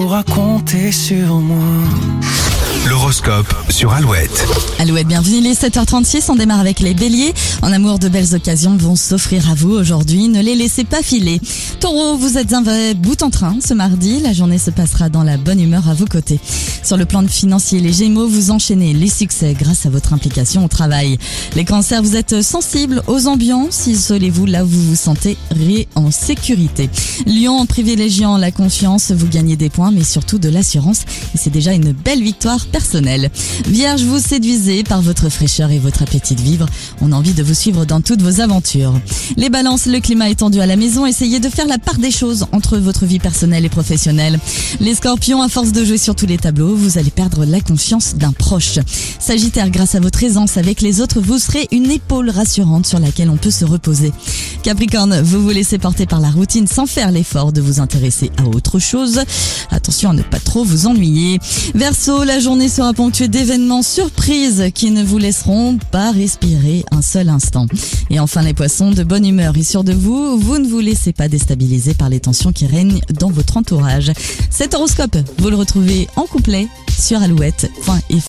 pourras compter sur moi. L'horoscope sur Alouette. Alouette, bienvenue, il est 7h36, on démarre avec les béliers. En amour, de belles occasions vont s'offrir à vous aujourd'hui, ne les laissez pas filer. Taureau, vous êtes un vrai bout en train ce mardi, la journée se passera dans la bonne humeur à vos côtés. Sur le plan financier, les gémeaux, vous enchaînez les succès grâce à votre implication au travail. Les cancers, vous êtes sensibles aux ambiances, isolez-vous là où vous vous sentez ré en sécurité. Lion, en privilégiant la confiance, vous gagnez des points, mais surtout de l'assurance, et c'est déjà une belle victoire personnelle. Vierge, vous séduisez par votre fraîcheur et votre appétit de vivre. On a envie de vous suivre dans toutes vos aventures. Les balances, le climat est tendu à la maison. Essayez de faire la part des choses entre votre vie personnelle et professionnelle. Les scorpions, à force de jouer sur tous les tableaux, vous allez perdre la confiance d'un proche. Sagittaire, grâce à votre aisance avec les autres, vous serez une épaule rassurante sur laquelle on peut se reposer. Capricorne, vous vous laissez porter par la routine sans faire l'effort de vous intéresser à autre chose. Attention à ne pas trop vous ennuyer. Verseau, la journée sera ponctuée d'événements surprises qui ne vous laisseront pas respirer un seul instant. Et enfin les poissons, de bonne humeur et sûrs de vous, vous ne vous laissez pas déstabiliser par les tensions qui règnent dans votre entourage. Cet horoscope, vous le retrouvez en couplet sur alouette.fr.